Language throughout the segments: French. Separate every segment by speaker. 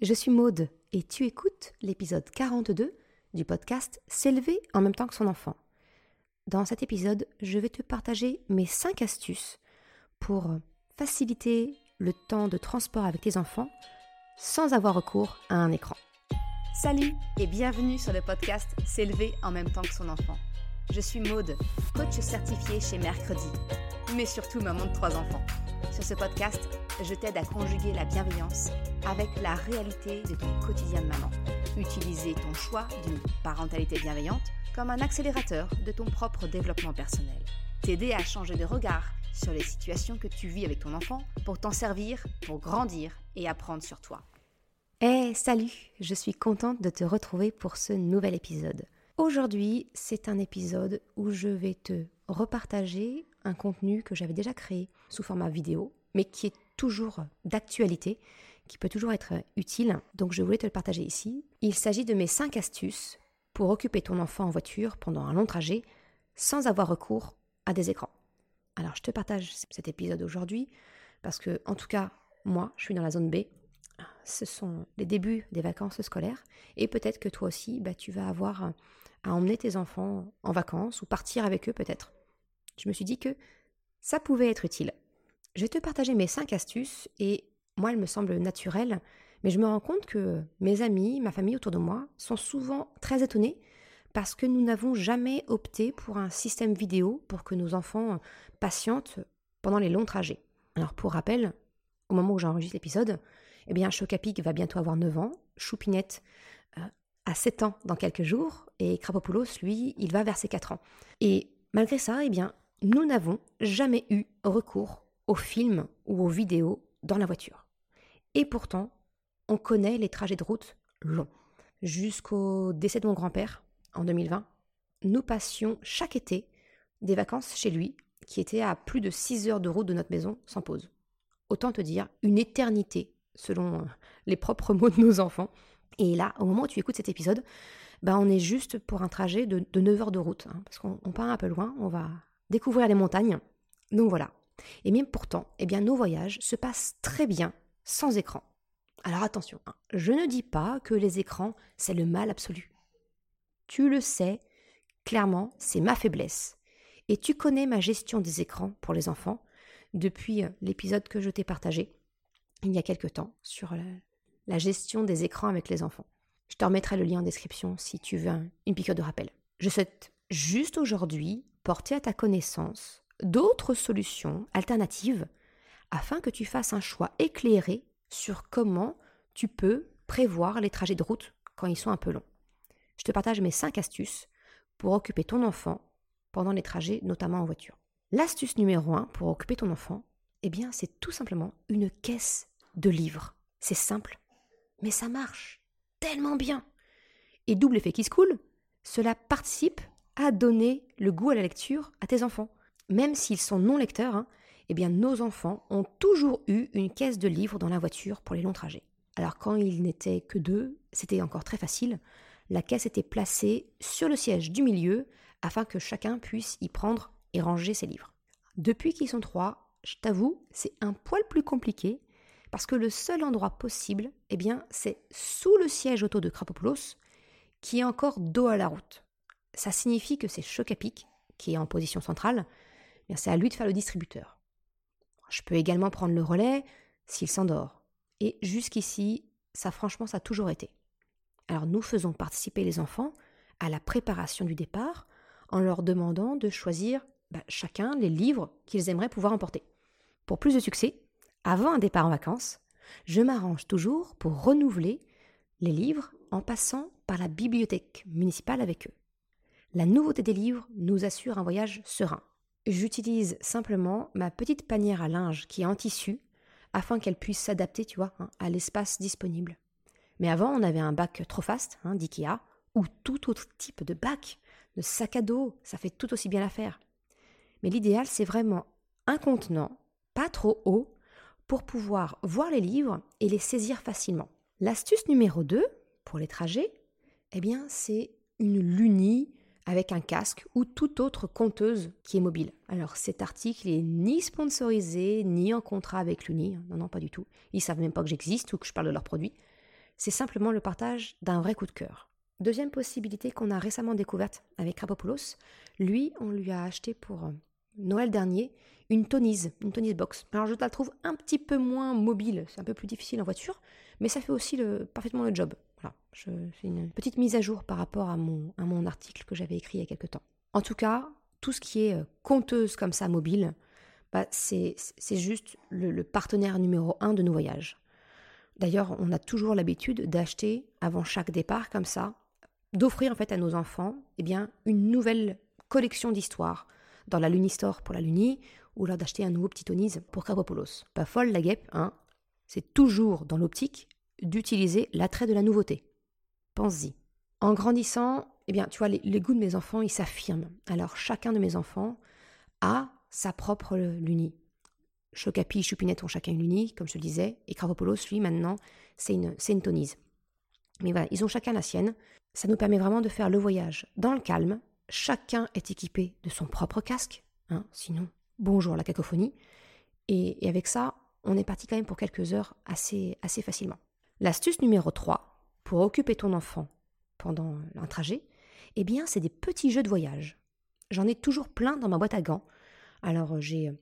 Speaker 1: je suis Maude et tu écoutes l'épisode 42 du podcast S'élever en même temps que son enfant. Dans cet épisode, je vais te partager mes 5 astuces pour faciliter le temps de transport avec tes enfants sans avoir recours à un écran. Salut et bienvenue sur le podcast S'élever en même temps que son enfant. Je suis Maude, coach certifié chez Mercredi, mais surtout maman de trois enfants. Sur ce podcast, je t'aide à conjuguer la bienveillance avec la réalité de ton quotidien de maman. Utiliser ton choix d'une parentalité bienveillante comme un accélérateur de ton propre développement personnel. T'aider à changer de regard sur les situations que tu vis avec ton enfant pour t'en servir, pour grandir et apprendre sur toi. Eh salut, je suis contente de te retrouver pour ce nouvel épisode. Aujourd'hui, c'est un épisode où je vais te repartager un contenu que j'avais déjà créé sous format vidéo, mais qui est toujours d'actualité, qui peut toujours être utile. Donc je voulais te le partager ici. Il s'agit de mes 5 astuces pour occuper ton enfant en voiture pendant un long trajet sans avoir recours à des écrans. Alors je te partage cet épisode aujourd'hui parce que en tout cas, moi, je suis dans la zone B. Ce sont les débuts des vacances scolaires et peut-être que toi aussi, bah, tu vas avoir à emmener tes enfants en vacances ou partir avec eux peut-être. Je me suis dit que ça pouvait être utile. Je vais te partager mes 5 astuces et moi elles me semblent naturelles, mais je me rends compte que mes amis, ma famille autour de moi sont souvent très étonnés parce que nous n'avons jamais opté pour un système vidéo pour que nos enfants patientent pendant les longs trajets. Alors pour rappel, au moment où j'enregistre l'épisode, eh bien Chocapic va bientôt avoir 9 ans, Choupinette euh, à 7 ans dans quelques jours, et Krapopoulos, lui, il va vers ses 4 ans. Et malgré ça, eh bien, nous n'avons jamais eu recours aux films ou aux vidéos dans la voiture. Et pourtant, on connaît les trajets de route longs. Jusqu'au décès de mon grand-père, en 2020, nous passions chaque été des vacances chez lui, qui étaient à plus de 6 heures de route de notre maison sans pause. Autant te dire, une éternité, selon les propres mots de nos enfants, et là, au moment où tu écoutes cet épisode, ben on est juste pour un trajet de, 9 heures de route, hein, parce qu'on part un peu loin, on va découvrir les montagnes. Donc voilà. Et même pourtant, eh bien, nos voyages se passent très bien sans écran. Alors attention, hein, je ne dis pas que les écrans, c'est le mal absolu. Tu le sais, clairement, c'est ma faiblesse. Et tu connais ma gestion des écrans pour les enfants depuis euh, l'épisode que je t'ai partagé il y a quelque temps sur la, gestion des écrans avec les enfants. Je te remettrai le lien en description si tu veux une piqûre de rappel. Je souhaite juste aujourd'hui porter à ta connaissance d'autres solutions alternatives afin que tu fasses un choix éclairé sur comment tu peux prévoir les trajets de route quand ils sont un peu longs. Je te partage mes 5 astuces pour occuper ton enfant pendant les trajets, notamment en voiture. L'astuce numéro 1 pour occuper ton enfant, eh bien, c'est tout simplement une caisse de livres. C'est simple, mais ça marche tellement bien. Et double effet qui se coule, cela participe à donner le goût à la lecture à tes enfants. Même s'ils sont non lecteurs, hein, eh bien nos enfants ont toujours eu une caisse de livres dans la voiture pour les longs trajets. Alors quand ils n'étaient que deux, c'était encore très facile. La caisse était placée sur le siège du milieu afin que chacun puisse y prendre et ranger ses livres. Depuis qu'ils sont trois, je t'avoue, c'est un poil plus compliqué parce que le seul endroit possible, eh bien, c'est sous le siège auto de Krapopoulos, qui est encore dos à la route. Ça signifie que c'est Chocapic, qui est en position centrale, c'est à lui de faire le distributeur. Je peux également prendre le relais s'il s'endort. Et jusqu'ici, ça franchement, ça a toujours été. Alors nous faisons participer les enfants à la préparation du départ en leur demandant de choisir bah, chacun les livres qu'ils aimeraient pouvoir emporter. Pour plus de succès, avant un départ en vacances, je m'arrange toujours pour renouveler les livres en passant par la bibliothèque municipale avec eux. La nouveauté des livres nous assure un voyage serein. J'utilise simplement ma petite panière à linge qui est en tissu afin qu'elle puisse s'adapter, tu hein, à l'espace disponible. Mais avant, on avait un bac trop fast hein, d'IKEA ou tout autre type de bac, de sac à dos, ça fait tout aussi bien l'affaire. Mais l'idéal, c'est vraiment un contenant, pas trop haut, pour pouvoir voir les livres et les saisir facilement. L'astuce numéro 2 pour les trajets, eh bien, c'est une Luni avec un casque ou toute autre conteuse qui est mobile. Alors cet article est ni sponsorisé ni en contrat avec Luni, non non pas du tout. Ils savent même pas que j'existe ou que je parle de leurs produits. c'est simplement le partage d'un vrai coup de cœur. Deuxième possibilité qu'on a récemment découverte avec Krapopoulos, lui, on lui a acheté pour euh, Noël dernier une tonise, une tonise box. Alors je la trouve un petit peu moins mobile, c'est un peu plus difficile en voiture, mais ça fait aussi parfaitement le job. Voilà, fais une petite mise à jour par rapport à mon, article que j'avais écrit il y a quelques temps. En tout cas, tout ce qui est euh, conteuse comme ça, mobile, bah, c'est juste le, le partenaire numéro un de nos voyages. D'ailleurs, on a toujours l'habitude d'acheter avant chaque départ comme ça, d'offrir en fait à nos enfants eh bien, une nouvelle collection d'histoires dans la Lunistore pour la Luni ou là d'acheter un nouveau petit tonise pour Krapopoulos. Pas folle la guêpe, hein C'est toujours dans l'optique d'utiliser l'attrait de la nouveauté. Pense-y. En grandissant, eh bien, tu vois, les, goûts de mes enfants, ils s'affirment. Alors, chacun de mes enfants a sa propre Luni. Chocapi et Chupinette ont chacun une unie, comme je le disais, et Kravopoulos, lui, maintenant, c'est une, une tonise. Mais voilà, ils ont chacun la sienne. Ça nous permet vraiment de faire le voyage dans le calme. Chacun est équipé de son propre casque, hein, sinon, bonjour la cacophonie. Et, avec ça, on est parti quand même pour quelques heures assez, assez facilement. L'astuce numéro 3, pour occuper ton enfant pendant un trajet, eh bien, c'est des petits jeux de voyage. J'en ai toujours plein dans ma boîte à gants. Alors, j'ai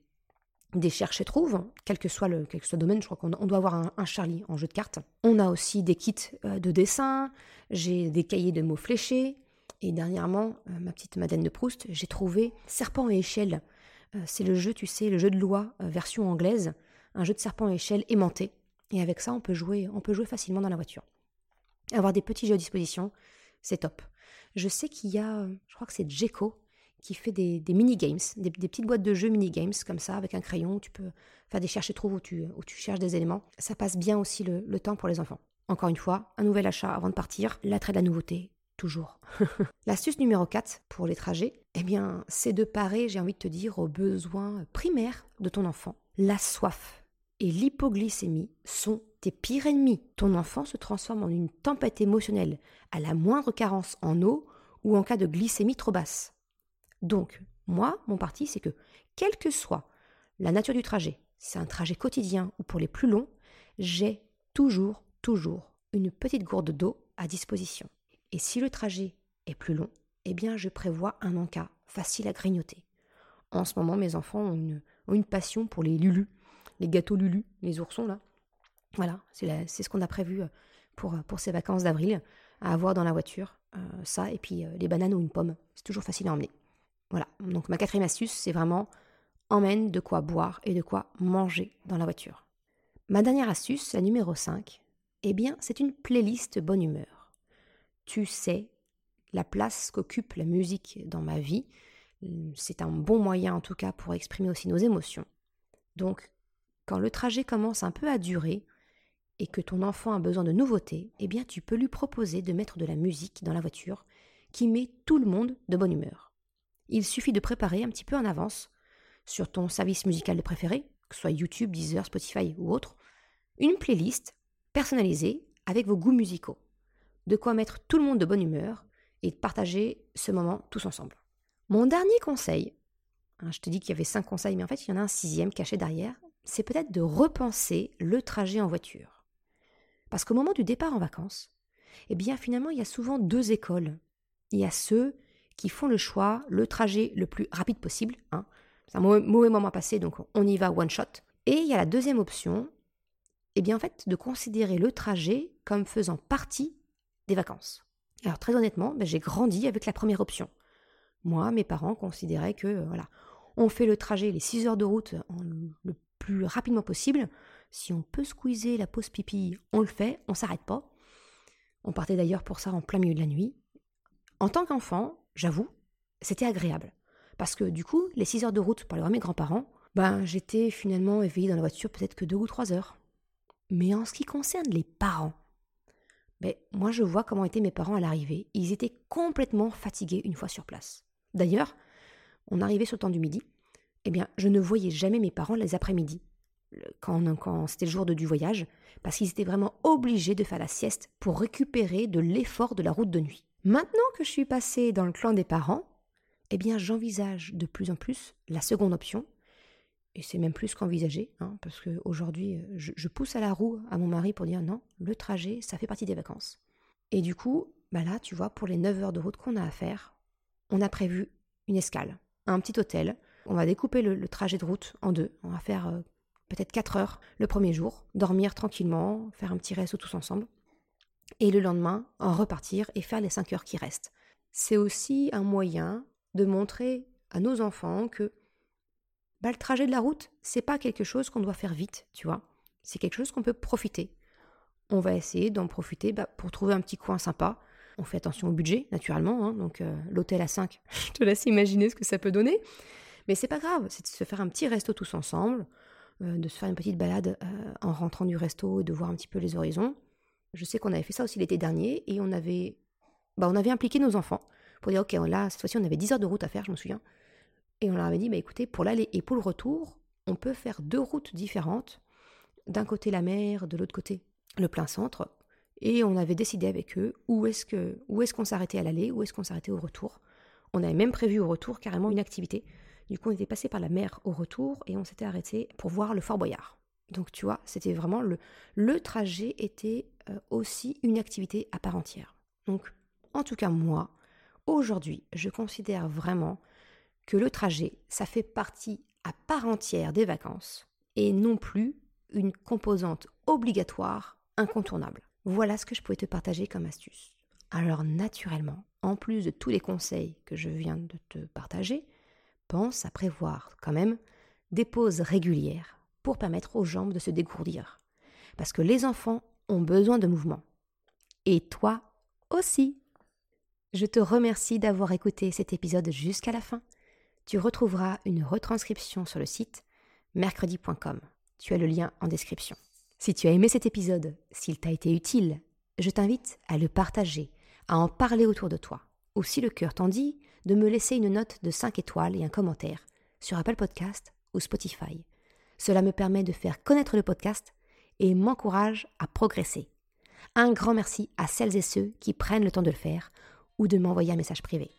Speaker 1: des cherches et trouves, quel que soit le, quel que soit domaine, je crois qu'on doit avoir un, Charlie en jeu de cartes. On a aussi des kits euh, de dessin, j'ai des cahiers de mots fléchés, et dernièrement, euh, ma petite Madeleine de Proust, j'ai trouvé Serpent et échelle. Euh, c'est le jeu, tu sais, le jeu de loi version anglaise, un jeu de serpent et échelle aimanté. Et avec ça, on peut jouer, on peut jouer facilement dans la voiture. Avoir des petits jeux à disposition, c'est top. Je sais qu'il y a, je crois que c'est Jeco qui fait des, mini-games, des, petites boîtes de jeux mini-games comme ça, avec un crayon, tu peux faire des cherches et trouves où tu, où tu cherches des éléments. Ça passe bien aussi le, temps pour les enfants. Encore une fois, un nouvel achat avant de partir, l'attrait de la nouveauté, toujours. L'astuce numéro 4 pour les trajets, eh bien, c'est de parer, j'ai envie de te dire, aux besoins primaires de ton enfant. La soif et l'hypoglycémie sont tes pires ennemis. Ton enfant se transforme en une tempête émotionnelle à la moindre carence en eau ou en cas de glycémie trop basse. Donc, moi, mon parti, c'est que, quelle que soit la nature du trajet, si c'est un trajet quotidien ou pour les plus longs, j'ai toujours, toujours une petite gourde d'eau à disposition. Et si le trajet est plus long, eh bien, je prévois un encas facile à grignoter. En ce moment, mes enfants ont une, passion pour les lulus, les gâteaux lulus, les oursons là. Voilà, c'est ce qu'on a prévu euh, pour, euh, pour ces vacances d'avril, à avoir dans la voiture. Euh, ça, et puis les bananes ou une pomme, c'est toujours facile à emmener. Voilà, donc ma quatrième astuce, c'est vraiment emmène de quoi boire et de quoi manger dans la voiture. Ma dernière astuce, la numéro 5, eh bien, c'est une playlist bonne humeur. Tu sais la place qu'occupe la musique dans ma vie. C'est un bon moyen en tout cas pour exprimer aussi nos émotions. Donc, quand le trajet commence un peu à durer et que ton enfant a besoin de nouveautés, eh bien, tu peux lui proposer de mettre de la musique dans la voiture qui met tout le monde de bonne humeur il suffit de préparer un petit peu en avance sur ton service musical de préféré, que ce soit YouTube, Deezer, Spotify ou autre, une playlist personnalisée avec vos goûts musicaux. De quoi mettre tout le monde de bonne humeur et de partager ce moment tous ensemble. Mon dernier conseil, hein, je te dis qu'il y avait cinq conseils, mais en fait il y en a un sixième caché derrière, c'est peut-être de repenser le trajet en voiture. Parce qu'au moment du départ en vacances, eh bien finalement il y a souvent deux écoles. Il y a ceux qui font le choix, le trajet le plus rapide possible. Hein. C'est un mauvais, moment passé, donc on y va one shot. Et il y a la deuxième option, eh bien en fait, de considérer le trajet comme faisant partie des vacances. Alors très honnêtement, ben, j'ai grandi avec la première option. Moi, mes parents considéraient que euh, voilà, on fait le trajet, les 6 heures de route le plus rapidement possible. Si on peut squeezer la pause pipi, on le fait, on s'arrête pas. On partait d'ailleurs pour ça en plein milieu de la nuit. En tant qu'enfant, j'avoue, c'était agréable. Parce que du coup, les 6 heures de route pour aller voir mes grands-parents, ben j'étais finalement éveillée dans la voiture peut-être que 2 ou 3 heures. Mais en ce qui concerne les parents, moi je vois comment étaient mes parents à l'arrivée. Ils étaient complètement fatigués une fois sur place. D'ailleurs, on arrivait sur le temps du midi, eh bien je ne voyais jamais mes parents les après-midi, quand, quand c'était le jour de, du voyage, parce qu'ils étaient vraiment obligés de faire la sieste pour récupérer de l'effort de la route de nuit. Maintenant que je suis passée dans le clan des parents, eh bien j'envisage de plus en plus la seconde option, et c'est même plus qu'envisagé, hein, parce qu'aujourd'hui, je, je pousse à la roue à mon mari pour dire non, le trajet, ça fait partie des vacances. Et du coup, bah là, tu vois, pour les 9 heures de route qu'on a à faire, on a prévu une escale, un petit hôtel. On va découper le, trajet de route en deux. On va faire euh, peut-être 4 heures le premier jour, dormir tranquillement, faire un petit resto tous ensemble. Et le lendemain, en repartir et faire les 5 heures qui restent. C'est aussi un moyen de montrer à nos enfants que bah, le trajet de la route, c'est pas quelque chose qu'on doit faire vite, tu vois. C'est quelque chose qu'on peut profiter. On va essayer d'en profiter bah, pour trouver un petit coin sympa. On fait attention au budget, naturellement. Hein. donc euh, l'hôtel à 5, je te laisse imaginer ce que ça peut donner. Mais c'est pas grave, c'est de se faire un petit resto tous ensemble, euh, de se faire une petite balade euh, en rentrant du resto et de voir un petit peu les horizons. Je sais qu'on avait fait ça aussi l'été dernier et on avait, bah, on avait impliqué nos enfants pour dire ok là cette fois-ci on avait 10 heures de route à faire, je me souviens. Et on leur avait dit bah écoutez pour l'aller et pour le retour, on peut faire deux routes différentes. D'un côté la mer, de l'autre côté le plein centre, et on avait décidé avec eux où est-ce est-ce qu'on s'arrêtait à l'aller, où est-ce qu'on s'arrêtait au retour. On avait même prévu au retour carrément une activité. Du coup, on était passé par la mer au retour et on s'était arrêté pour voir le Fort Boyard. Donc tu vois, c'était vraiment le le trajet était euh, aussi une activité à part entière. Donc en tout cas moi, aujourd'hui, je considère vraiment que le trajet, ça fait partie à part entière des vacances et non plus une composante obligatoire incontournable. Voilà ce que je pouvais te partager comme astuce. Alors naturellement, en plus de tous les conseils que je viens de te partager, pense à prévoir quand même des pauses régulières pour permettre aux jambes de se dégourdir. Parce que les enfants ont besoin de mouvement. Et toi aussi. Je te remercie d'avoir écouté cet épisode jusqu'à la fin. Tu retrouveras une retranscription sur le site mercredi.com. Tu as le lien en description. Si tu as aimé cet épisode, s'il t'a été utile, je t'invite à le partager, à en parler autour de toi. Ou si le cœur t'en dit, de me laisser une note de 5 étoiles et un commentaire sur Apple Podcast ou Spotify. Cela me permet de faire connaître le podcast et m'encourage à progresser. Un grand merci à celles et ceux qui prennent le temps de le faire ou de m'envoyer un message privé.